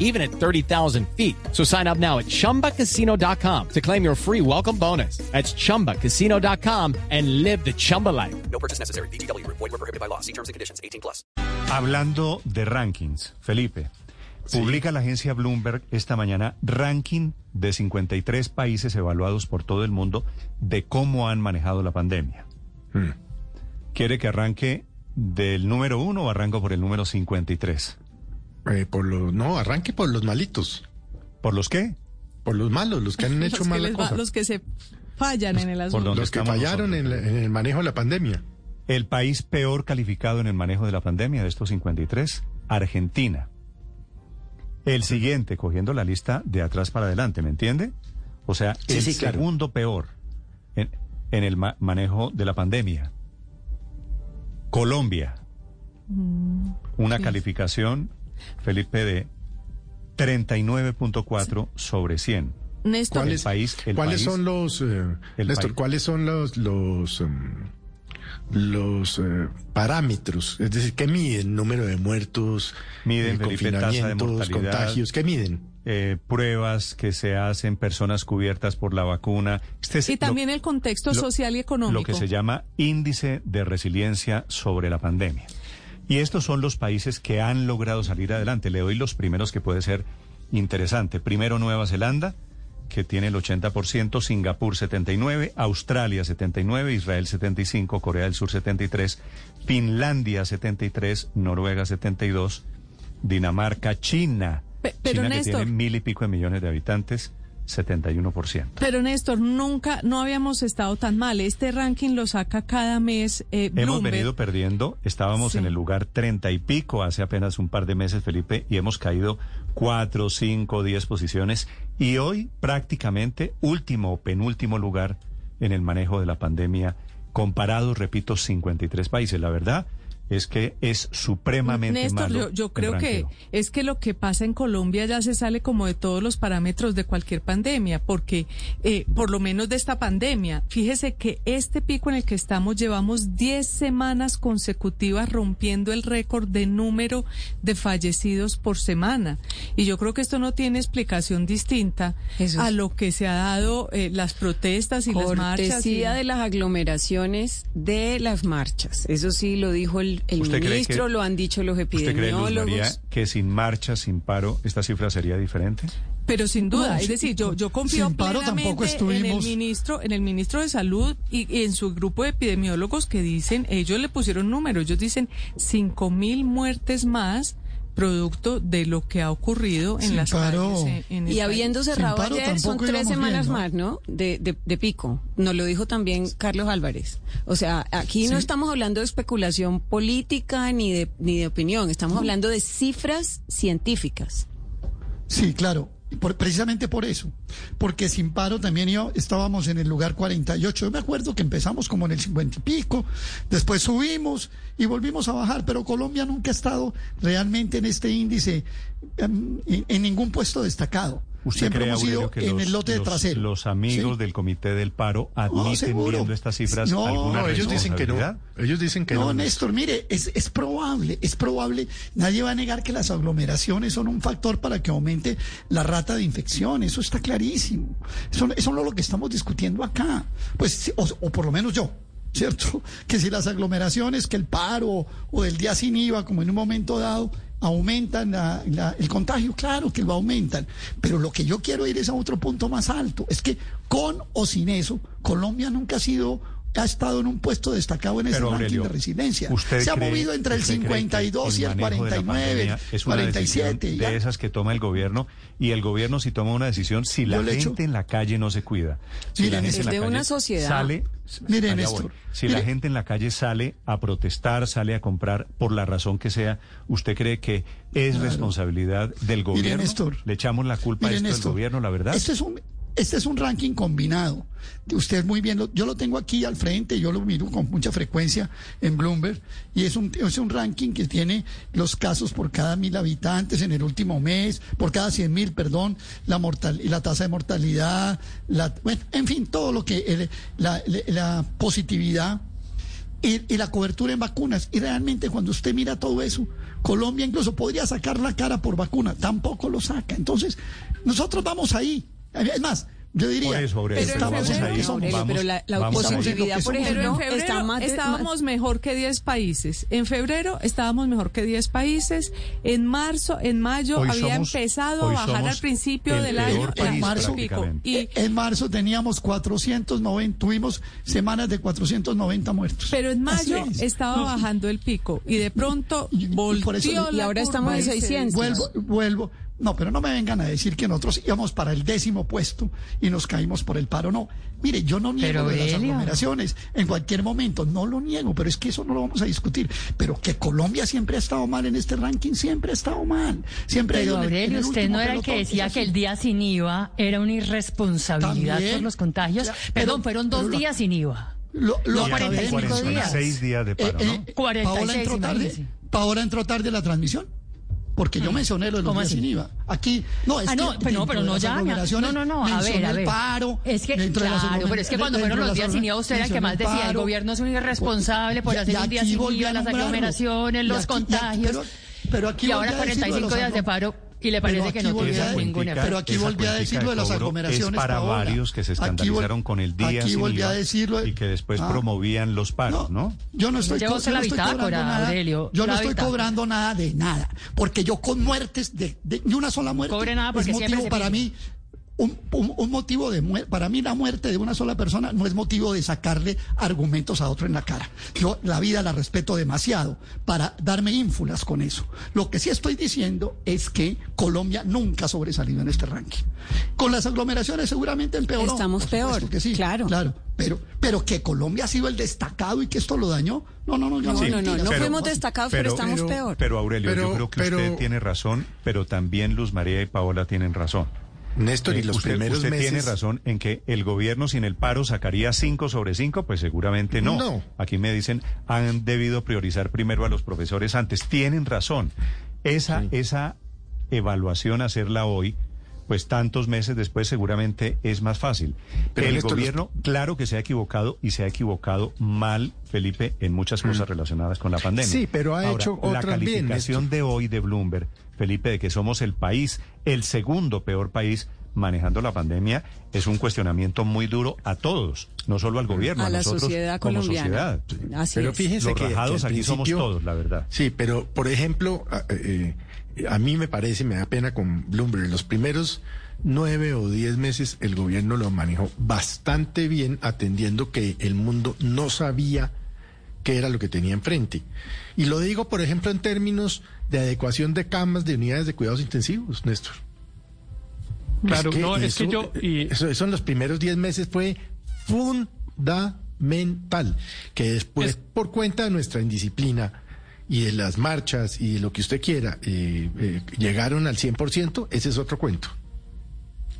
even at 30,000 feet. So sign up now at chumbacasino.com to claim your free welcome bonus. That's chumbacasino.com and live the Chumba life. No purchase necessary. BGW. Void were prohibited by law. See terms and conditions. 18 plus. Hablando de rankings, Felipe, publica la agencia Bloomberg esta mañana ranking de 53 países evaluados por todo el mundo de cómo han manejado la pandemia. ¿Quiere que arranque del número uno o arranco por el número 53? Eh, por los, no, arranque por los malitos. ¿Por los qué? Por los malos, los que han hecho que mala va- los que se fallan en el asunto. Los que fallaron en, nosotros, la- en el manejo de la pandemia. El país peor calificado en el manejo de la pandemia de estos 53, Argentina. El siguiente, cogiendo la lista de atrás para adelante, ¿me entiende? O sea, Sí, el sí, claro. segundo peor en, en el ma- manejo de la pandemia. Colombia. Una sí. calificación, Felipe, de 39.4 sobre 100. Néstor, El país, el ¿Cuáles país- son los, eh, el Néstor, país- cuáles son los, los, em, los eh, parámetros? Es decir, ¿qué miden? Número de muertos, Miden, eh, Felipe, tasa de mortalidad. contagios, ¿qué miden? eh, pruebas que se hacen, personas cubiertas por la vacuna. Este es y también lo- el contexto lo- social y económico. Lo que se llama índice de resiliencia sobre la pandemia. Y estos son los países que han logrado salir adelante. Le doy los primeros que puede ser interesante. Primero Nueva Zelanda, que tiene el 80%, Singapur 79, Australia 79, Israel 75, Corea del Sur 73, Finlandia 73, Noruega 72, Dinamarca, China. Pe- pero, China que tiene mil y pico de millones de habitantes, 71%. Pero Néstor, nunca, no habíamos estado tan mal. Este ranking lo saca cada mes eh, Hemos venido perdiendo, estábamos Sí. en el lugar treinta y pico hace apenas un par de meses, Felipe, y hemos caído cuatro, cinco, diez posiciones, y hoy prácticamente último o penúltimo lugar en el manejo de la pandemia, comparado, repito, 53 países. La verdad es que es supremamente Néstor, malo. yo, yo creo que es que lo que pasa en Colombia ya se sale como de todos los parámetros de cualquier pandemia, porque eh, por lo menos de esta pandemia, fíjese que este pico en el que estamos llevamos 10 semanas consecutivas rompiendo el récord de número de fallecidos por semana. Y yo creo que esto no tiene explicación distinta a lo que se ha dado eh, las protestas y las marchas. y- Cortesía de las aglomeraciones de las marchas. Eso sí lo dijo el, el ¿Usted cree ministro, que- lo han dicho los ¿Usted cree, Luz epidemiólogos. María, que sin marcha, sin paro, esta cifra sería diferente? Pero sin duda, No, es decir, yo, yo confío plenamente en el estuvimos- ministro, en el ministro de Salud y, y en su grupo de epidemiólogos que dicen, ellos le pusieron números, ellos dicen cinco mil muertes más producto de lo que ha ocurrido en Sin las paro. calles en- en Y habiendo cerrado paro ayer, son tres semanas bien, ¿no? más, ¿no? De, de, de pico. Nos lo dijo también Carlos Álvarez. O sea, aquí no estamos hablando de especulación política ni de, ni de opinión. Estamos hablando de cifras científicas. Sí, claro. Precisamente por eso. Porque sin paro también yo estábamos en el lugar 48. Yo me acuerdo que empezamos como en el 50 y pico, después subimos y volvimos a bajar, pero Colombia nunca ha estado realmente en este índice em, en ningún puesto destacado. ¿Usted Siempre cree, hemos Aurelio, ido que en los, el lote de trasero. los amigos Sí. del Comité del Paro admiten seguro. viendo estas cifras No, alguna No, ellos dicen que no. Ellos dicen que no. No, Néstor, mire, es, es probable, es probable. Nadie va a negar que las aglomeraciones son un factor para que aumente la rata de infección. Eso está clarísimo. Eso, eso no es lo que estamos discutiendo acá. Pues, sí, o, o por lo menos yo. ¿Cierto? Que si las aglomeraciones, que el paro o el día sin IVA, como en un momento dado, aumentan la- la- el contagio, claro que lo aumentan. Pero lo que yo quiero ir es a otro punto más alto. Es que con o sin eso, Colombia nunca ha sido ha estado en un puesto destacado en ese Pero, ranking Aurelio, de resiliencia. ¿usted Se ha cree- movido entre el usted cree que 52 y el manejo de la 49, pandemia es una 47. decisión ya. de esas que toma el gobierno y el gobierno si toma una decisión si la gente en la calle no se cuida si Miren, la gente es en la de calle una sociedad. sale Miren, voy. si la gente en la calle sale a protestar sale a comprar por la razón que sea usted cree que es responsabilidad del gobierno Néstor. le echamos la culpa a Mire, esto del gobierno la verdad Este es un, Este es un ranking combinado. Usted muy bien, yo lo tengo aquí al frente, yo lo miro con mucha frecuencia en Bloomberg, y es un, es un ranking que tiene los casos por cada mil habitantes en el último mes, por cada cien mil, perdón, la, mortal, la tasa de mortalidad, bueno, en fin, todo lo que, la positividad y, y la cobertura en vacunas. Y realmente cuando usted mira todo eso, Colombia incluso podría sacar la cara por vacuna, tampoco lo saca. Entonces, nosotros vamos ahí. Es más, yo diría, Por eso, Aurelio, Pero en febrero-. Aurelio, Vamos- pero la, positividad, por Pero en ejemplo, febrero está más de- estábamos mejor que 10 países. En febrero estábamos mejor que 10 países. En marzo, en mayo Hoy había somos- empezado a bajar al principio el del año en marzo prácticamente. Y, en marzo teníamos 490, tuvimos semanas de 490 muertos. pero en mayo es. estaba bajando el pico y de pronto Y- y por volvió Y ahora estamos en y se 600. Vuelvo, vuelvo. No, pero no me vengan a decir que nosotros íbamos para el décimo puesto y nos caímos por el paro. No, mire, yo no niego de las Aurelio. aglomeraciones en cualquier momento, no lo niego, pero es que eso no lo vamos a discutir. Pero que Colombia siempre ha estado mal en este ranking, siempre ha estado mal. Siempre ha ido en el- en Aurelio, el usted no era el que decía que el día sin IVA era una irresponsabilidad También. por los contagios. Ya, pero- Perdón, fueron dos pero días sin IVA. Lo, lo No, acabé de 45 mencionar. días. Seis días de paro, Eh, ¿no? eh, 46, Paola entró tarde. Paola entró tarde la transmisión. Porque yo mencioné lo de los ¿Cómo días así? sin IVA. Aquí, no, es Ah, que no, pero no, pero no ya. No, no, no, a ver, a el ver. paro. Es que, dentro de las claro, pero es que cuando fueron los días sin IVA, usted era el que más decía, el gobierno es un irresponsable por hacer un día sin IVA, las aglomeraciones, los contagios. pero- aquí y ahora volví a decir lo de 45 los días de paro y le parece que no volví tuvo a- ningún cuentica- efecto. Pero aquí volví a cuentica decir lo de las aglomeraciones. Es para Paola. varios que se Aquí escandalizaron con el día Aquí sin volví IVA a decirlo. y que después Ah. promovían los paros, ¿no? Yo no estoy, yo no cobrando nada. Aurelio, yo no estoy bitácora. cobrando nada de nada. Porque yo con muertes de, de, de una sola muerte. Cobre nada porque es motivo para mí. Un, un- un motivo de muerte, para mí la muerte de una sola persona no es motivo de sacarle argumentos a otro en la cara. Yo la vida la respeto demasiado para darme ínfulas con eso. Lo que sí estoy diciendo es que Colombia nunca ha sobresalido en este ranking. Con las aglomeraciones seguramente empeoró. Estamos peor, que sí. claro. Claro, pero, pero que Colombia ha sido el destacado y que esto lo dañó. No, no, no, yo No, no, no, no, no pero- fuimos destacados, pero, estamos pero- peor. Pero Aurelio, yo Pero- creo que pero- usted tiene razón, pero también Luz María y Paola tienen razón. Néstor, y Eh, los usted, primeros usted meses... tiene razón en que el gobierno sin el paro sacaría 5 sobre 5, pues seguramente no. No. Aquí me dicen, han debido priorizar primero a los profesores antes. Tienen razón. Esa, esa evaluación, hacerla hoy, pues tantos meses después seguramente es más fácil. Pero, el los- gobierno, claro que se ha equivocado y se ha equivocado mal, Felipe, en muchas cosas relacionadas con la pandemia. Mm. Sí, pero ha Ahora, hecho la otras bien, calificación de hoy de Bloomberg, Felipe, de que somos el país, el segundo peor país manejando la pandemia, es un cuestionamiento muy duro a todos, no solo al gobierno, a, a la nosotros sociedad como colombiana. sociedad. Así Pero es. fíjese Los que, rajados que aquí somos todos, la verdad. Sí, pero por ejemplo, a, eh, a mí me parece, me da pena con Bloomberg, los primeros nueve o diez meses el gobierno lo manejó bastante bien, atendiendo que el mundo no sabía qué era lo que tenía enfrente. Y lo digo, por ejemplo, en términos de adecuación de camas de unidades de cuidados intensivos, Néstor. Claro, no, es que yo- y- Eso, eso en los primeros 10 meses fue fundamental. Que después, Es- por cuenta de nuestra indisciplina y de las marchas y de lo que usted quiera, eh, eh, llegaron al 100%, ese es otro cuento.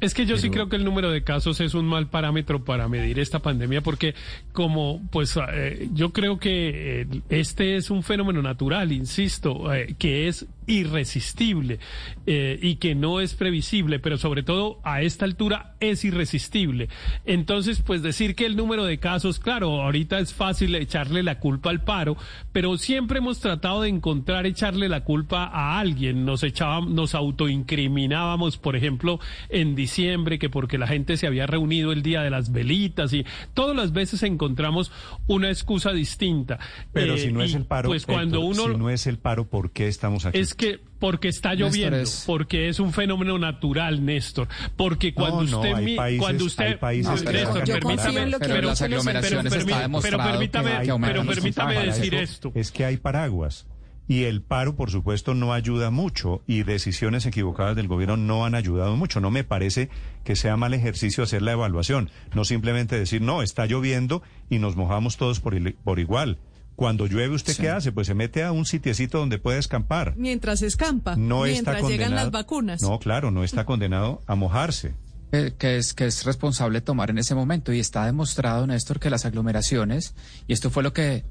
Es que yo sí creo que el número de casos es un mal parámetro para medir esta pandemia porque como pues eh, yo creo que eh, este es un fenómeno natural, insisto, eh, que es irresistible eh, y que no es previsible, pero sobre todo a esta altura es irresistible. Entonces, pues decir que el número de casos, claro, ahorita es fácil echarle la culpa al paro, pero siempre hemos tratado de encontrar echarle la culpa a alguien. Nos echábamos, nos autoincriminábamos, por ejemplo, en diciembre, que porque la gente se había reunido el día de las velitas y todas las veces encontramos una excusa distinta. Pero Eh, si no es y, el paro, pues cuando uno si no es el paro, ¿por qué estamos aquí? es que porque está lloviendo, es- porque es un fenómeno natural, Néstor. Porque cuando no, usted hay mi- países- cuando usted países No, Néstor, yo en lo que Pero las aglomeraciones está permítame, que, pero permítame decir esto. Es que hay paraguas. Y el paro, por supuesto, no ayuda mucho y decisiones equivocadas del gobierno no han ayudado mucho. No me parece que sea mal ejercicio hacer la evaluación, no simplemente decir, no, está lloviendo y nos mojamos todos por igual. Cuando llueve, ¿usted qué hace? Pues se mete a un sitiecito donde puede escampar. Mientras escampa, No está condenado. llegan las vacunas. No, claro, no está condenado a mojarse. eh, que es, que es responsable tomar en ese momento. Y está demostrado, Néstor, que las aglomeraciones, y esto fue lo que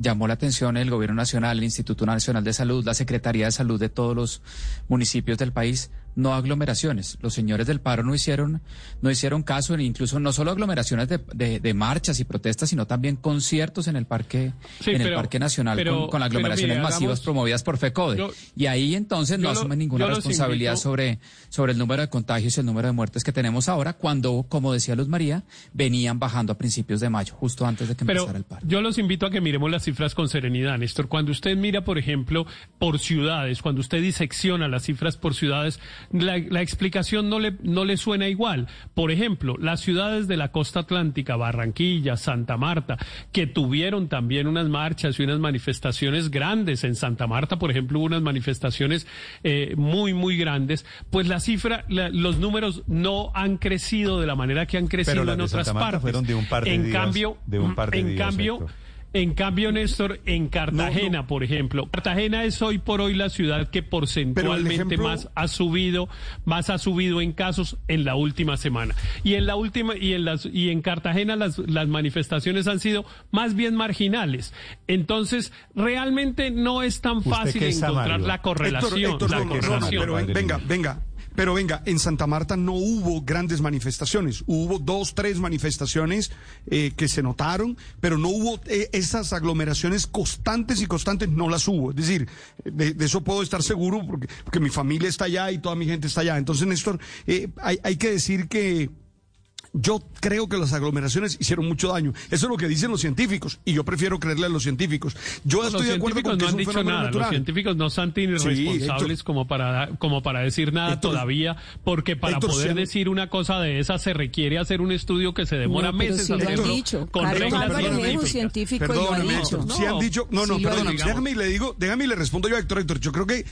llamó la atención el Gobierno Nacional, el Instituto Nacional de Salud, la Secretaría de Salud de todos los municipios del país, no aglomeraciones. Los señores del paro no hicieron, no hicieron caso, incluso no solo aglomeraciones de, de- de marchas y protestas, sino también conciertos en el parque, Sí, en el Parque Nacional pero- con, aglomeraciones mire, masivas hagamos- promovidas por FECODE. Yo- y ahí entonces no lo- asumen ninguna responsabilidad invito- sobre, sobre el número de contagios y el número de muertes que tenemos ahora, cuando, como decía Luz María, venían bajando a principios de mayo, justo antes de que Pero empezara el paro. yo los invito a que miremos las cifras con serenidad, Néstor. Cuando usted mira, por ejemplo, por ciudades, cuando usted disecciona las cifras por ciudades, la, la explicación no le, no le suena igual. Por ejemplo, las ciudades de la costa atlántica, Barranquilla, Santa Marta, que tuvieron también unas marchas y unas manifestaciones grandes. En Santa Marta, por ejemplo, hubo unas manifestaciones eh, muy, muy grandes. Pues la cifra, la- los números no han crecido de la manera que han crecido Pero en otras Santa Marta partes. fueron de un par de en días, cambio, de un par de en días, cambio, Héctor. En cambio, Néstor, en Cartagena, por ejemplo, Cartagena es hoy por hoy la ciudad que porcentualmente ejemplo- más ha subido, más ha subido en casos en la última semana. Y en la última y en las y en Cartagena las las manifestaciones han sido más bien marginales. Entonces, realmente no es tan ¿Usted fácil encontrar la correlación, Héctor, Héctor, la no, no, no, correlación. pero ven- venga, venga. Pero venga, en Santa Marta no hubo grandes manifestaciones. Hubo dos, tres manifestaciones eh, que se notaron, pero no hubo eh, esas aglomeraciones constantes y constantes, no las hubo. Es decir, de, eso puedo estar seguro porque, mi familia está allá y toda mi gente está allá. Entonces, Néstor, eh, hay que decir que yo creo que las aglomeraciones hicieron mucho daño. Eso es lo que dicen los científicos y yo prefiero creerle a los científicos. Yo los estoy de acuerdo científicos con que no es han un dicho fenómeno nada, natural. los científicos no son tan irresponsables como para como para decir nada Héctor, todavía, porque para Héctor, poder han- decir una cosa de esa se requiere hacer un estudio que se demora No, meses sí lo han hacerlo dicho. con Carlos reglas Álvarez es un científicas. científico y lo ha dicho. Sí han dicho, no, no, Sí perdóname, dicho. déjame y le digo, déjame y le respondo yo a Héctor, Héctor, yo creo que,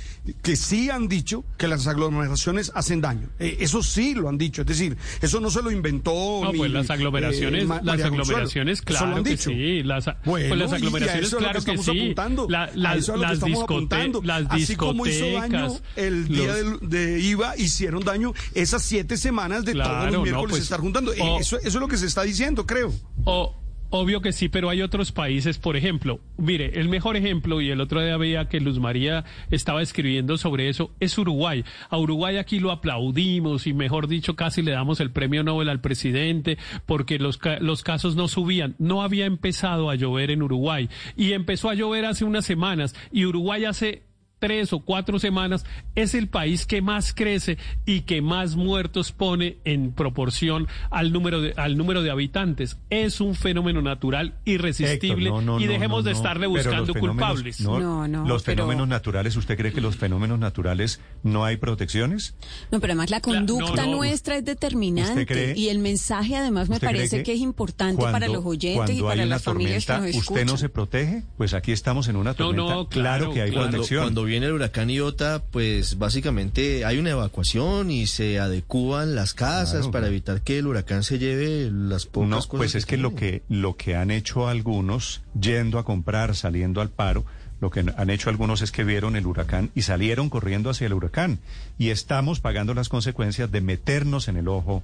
que sí han dicho que las aglomeraciones hacen daño, Eh, eso sí lo han dicho, es decir, eso no se lo inventó No, ni, pues las aglomeraciones, eh, las María aglomeraciones, claro que dicho. sí. Las, Bueno, pues las aglomeraciones, claro que, sí. La- las, eso es lo que las, estamos discote- apuntando. las Así como hizo daño el día los- de IVA, hicieron daño esas siete semanas de todos Claro, los no, miércoles pues, estar juntando. Eso es lo que se está diciendo, creo. O- obvio que sí, pero hay otros países, por ejemplo, mire, el mejor ejemplo, y el otro día veía que Luz María estaba escribiendo sobre eso, es Uruguay. A Uruguay aquí lo aplaudimos y, mejor dicho, casi le damos el premio Nobel al presidente porque los, los casos no subían. No había empezado a llover en Uruguay y empezó a llover hace unas semanas y Uruguay hace tres o cuatro semanas, es el país que más crece y que más muertos pone en proporción al número de, al número de habitantes. Es un fenómeno natural irresistible Héctor, no, no, y dejemos no, de estarle buscando fenómenos- culpables. no, No, no, los pero- fenómenos naturales, ¿usted cree que los fenómenos naturales no hay protecciones? No, pero además la conducta no, no. nuestra es determinante ¿Usted cree- y el mensaje además me ¿Usted cree parece que, es importante para los oyentes y cuando para hay una las familias que tormenta, nos ¿Usted no se protege? Pues aquí estamos en una No, tormenta. no, claro, claro, que hay claro. protección. Cuando viene el huracán Iota, pues básicamente hay una evacuación y se adecúan las casas Claro, para claro. evitar que el huracán se lleve las pocas No, cosas. pues es que lo que lo que han hecho algunos yendo a comprar, saliendo al paro, lo que han hecho algunos es que vieron el huracán y salieron corriendo hacia el huracán y estamos pagando las consecuencias de meternos en el ojo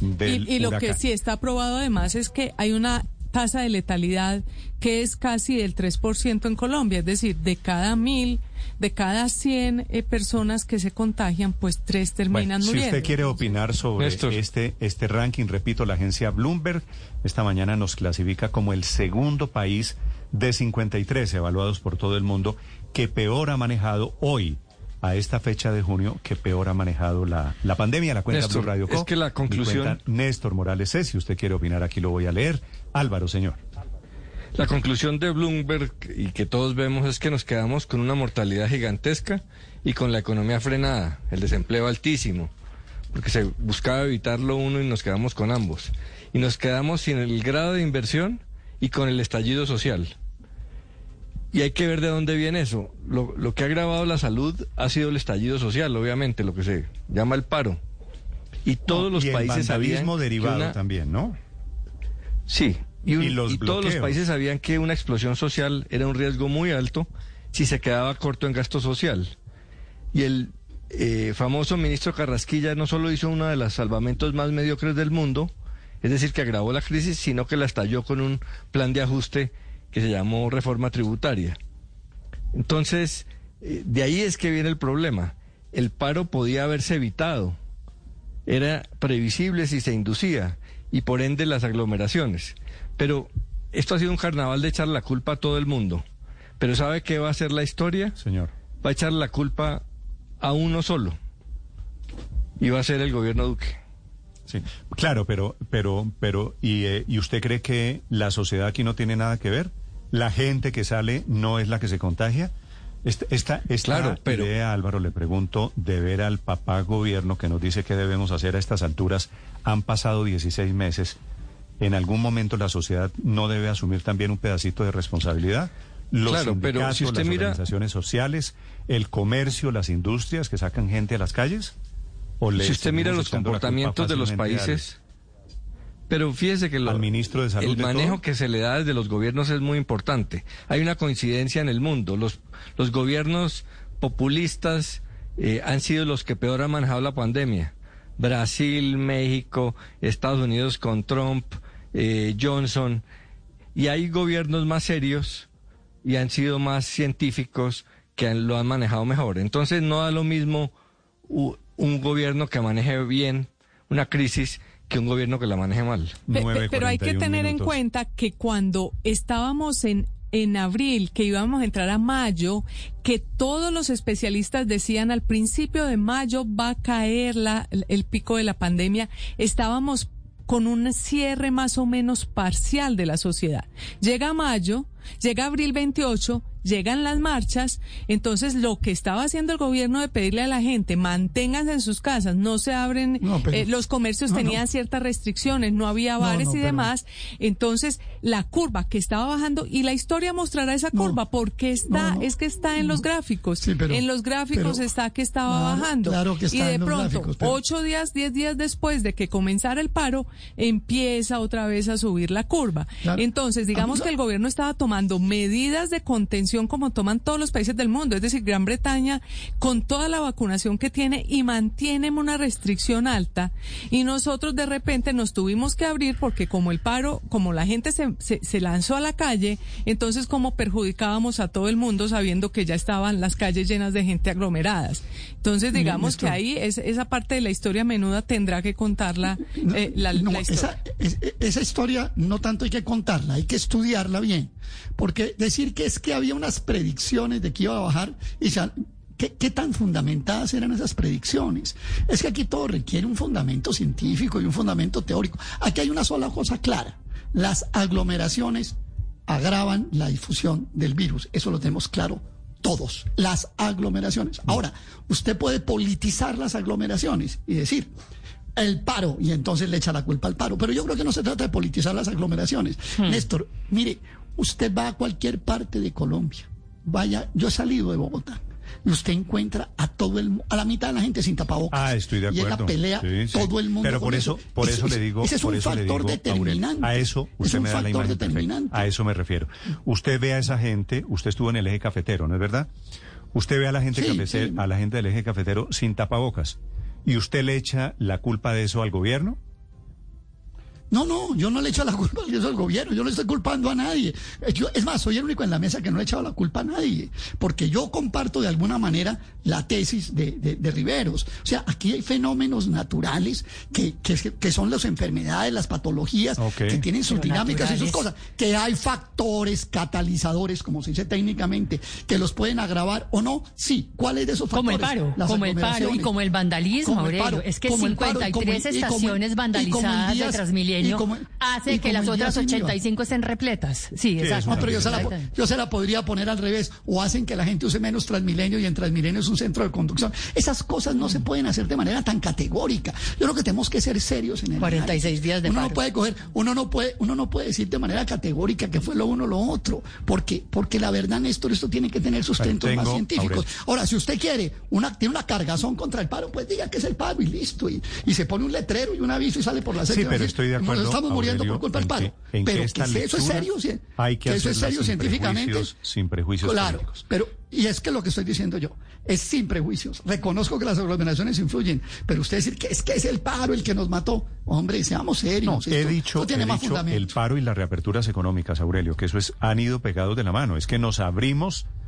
del Y, y lo huracán. que sí está probado además es que hay una tasa de letalidad que es casi del 3% en Colombia, es decir, de cada mil, de cada 100 eh, personas que se contagian, pues tres terminan Bueno, si muriendo. usted quiere opinar sobre Néstor. este, este ranking, repito, la agencia Bloomberg esta mañana nos clasifica como el segundo país de 53 evaluados por todo el mundo que peor ha manejado hoy, a esta fecha de junio, que peor ha manejado la, la pandemia. La cuenta Néstor, Blue Radio es Co. que la conclusión- Néstor Morales es, si usted quiere opinar aquí lo voy a leer. Álvaro, señor. La conclusión de Bloomberg y que todos vemos es que nos quedamos con una mortalidad gigantesca y con la economía frenada, el desempleo altísimo, porque se buscaba evitarlo uno y nos quedamos con ambos. Y nos quedamos sin el grado de inversión y con el estallido social. Y hay que ver de dónde viene eso. Lo, lo que ha agravado la salud ha sido el estallido social, obviamente, lo que se llama el paro. Y todos los y países sabían derivado una- también, ¿no? Sí, y, un- Y los y todos los países sabían que una explosión social era un riesgo muy alto si se quedaba corto en gasto social. Y el eh, famoso ministro Carrasquilla no solo hizo uno de los salvamentos más mediocres del mundo, es decir, que agravó la crisis, sino que la estalló con un plan de ajuste que se llamó reforma tributaria. Entonces, eh, de ahí es que viene el problema. El paro podía haberse evitado, era previsible si se inducía, y por ende las aglomeraciones. Pero esto ha sido un carnaval de echar la culpa a todo el mundo. Pero ¿sabe qué va a ser la historia? Señor. Va a echar la culpa a uno solo. Y va a ser el gobierno Duque. Sí, claro, pero, pero, pero, ¿y, eh, ¿y usted cree que la sociedad aquí no tiene nada que ver? ¿La gente que sale no es la que se contagia? Esta, esta, esta Claro, pero- idea, Álvaro, le pregunto, de ver al papá gobierno que nos dice qué debemos hacer a estas alturas, han pasado 16 meses, ¿en algún momento la sociedad no debe asumir también un pedacito de responsabilidad? Los Claro, pero sindicatos, si usted las mira- organizaciones sociales, el comercio, las industrias que sacan gente a las calles. ¿O si usted mira los comportamientos de los países, pero fíjese que lo- al ministro de Salud el manejo todo? que se le da desde los gobiernos es muy importante. Hay una coincidencia en el mundo. Los, los gobiernos populistas eh, han sido los que peor han manejado la pandemia. Brasil, México, Estados Unidos con Trump, eh, Johnson. Y hay gobiernos más serios y han sido más científicos que han- lo han manejado mejor. Entonces no da lo mismo un gobierno que maneje bien una crisis que un gobierno que la maneje mal. Pe- pe- pero hay que tener en cuenta que cuando estábamos en en abril, que íbamos a entrar a mayo, que todos los especialistas decían al principio de mayo va a caer la, el pico de la pandemia, estábamos con un cierre más o menos parcial de la sociedad. Llega mayo, llega abril 28, llegan las marchas, entonces lo que estaba haciendo el gobierno de pedirle a la gente, manténganse en sus casas, no se abren, No, pero- eh, los comercios no, tenían no. ciertas restricciones, no había bares y pero- demás, entonces la curva que estaba bajando, y la historia mostrará esa curva, porque está, es que está en los gráficos, pero- en los gráficos está que estaba Claro, bajando, claro que y de en los pronto, gráficos, ocho días, diez días después de que comenzara el paro, empieza otra vez a subir la curva. Claro. Entonces, digamos Ah, que el gobierno estaba tomando medidas de contención como toman todos los países del mundo, es decir, Gran Bretaña, con toda la vacunación que tiene y mantiene una restricción alta, y nosotros de repente nos tuvimos que abrir porque como el paro, como la gente se, se, se lanzó a la calle, entonces como perjudicábamos a todo el mundo sabiendo que ya estaban las calles llenas de gente aglomeradas. Entonces, digamos que ahí es, esa parte de la historia menuda tendrá que contarla eh, la, No, la historia. esa, es- esa historia no tanto hay que contarla, hay que estudiarla bien. Porque decir que es que había unas predicciones de que iba a bajar, y ya, ¿qué, qué tan fundamentadas eran esas predicciones? Es que aquí todo requiere un fundamento científico y un fundamento teórico. Aquí hay una sola cosa clara. Las aglomeraciones agravan la difusión del virus. Eso lo tenemos claro todos, las aglomeraciones. Ahora, usted puede politizar las aglomeraciones y decir, el paro, y entonces le echa la culpa al paro. Pero yo creo que no se trata de politizar las aglomeraciones. Néstor, mire, usted va a cualquier parte de Colombia, vaya, yo he salido de Bogotá. Y usted encuentra a todo el a la mitad de la gente sin tapabocas. Ah, estoy de Y en la acuerdo. pelea Sí, sí. todo el mundo. Pero por eso, por Ese- eso le digo, ese es por un eso factor digo, determinante. a eso Es usted un me da la imagen perfecta. A eso me refiero. Usted ve a esa gente, usted estuvo en el eje cafetero, ¿no es verdad? Usted ve a la gente Sí, a la gente del eje cafetero sin tapabocas y usted le echa la culpa de eso al gobierno. No, no, yo no le echo la culpa al gobierno, yo no estoy culpando a nadie. Eh, yo- es más, soy el único en la mesa que no le he echado la culpa a nadie, porque yo comparto de alguna manera la tesis de, de- de Riveros. O sea, aquí hay fenómenos naturales que, que, que son las enfermedades, las patologías, Ok. que tienen sus Pero dinámicas y sus cosas, que hay factores catalizadores, como se dice técnicamente, que los pueden agravar o no. Sí, ¿cuáles de esos Como el factores? paro, Las como el paro y como el vandalismo, Como el Aurelio. paro, es que como el paro y 53 como el- y como el- estaciones y como el vandalizadas día- de Transmilenio como- hace que las otras sin IVA. 85 estén repletas. Sí, exacto. No, pero yo se, la, po- yo se la podría poner al revés. O hacen que la gente use menos Transmilenio y en Transmilenio es un centro de conducción. Esas cosas no se pueden hacer de manera tan categórica. Yo creo que tenemos que ser serios en el 46 análisis. días de uno paro. no puede coger, uno no puede, uno no puede decir de manera categórica que fue lo uno o lo otro. Porque, porque la verdad, Néstor, esto tiene que tener sustentos Tengo, más científicos. Aurelio. Ahora, si usted quiere una, tiene una cargazón contra el paro, pues diga que es el paro y listo. Y, y se pone un letrero y un aviso y sale por la Sí, pero estoy de No nos estamos muriendo Aurelio, por culpa del paro. que- en que pero que eso es serio, sí, hay que eso es serio sin científicamente. prejuicios- sin prejuicios Claro, pero y es que lo que estoy diciendo yo es sin prejuicios. Reconozco que las aglomeraciones influyen, pero usted decir que es que es el paro el que nos mató, hombre, seamos No, serios. he esto- dicho, esto tiene he más dicho el fundamento. paro y las reaperturas económicas, Aurelio, que eso es, han ido pegados de la mano. Es que nos abrimos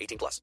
18 plus.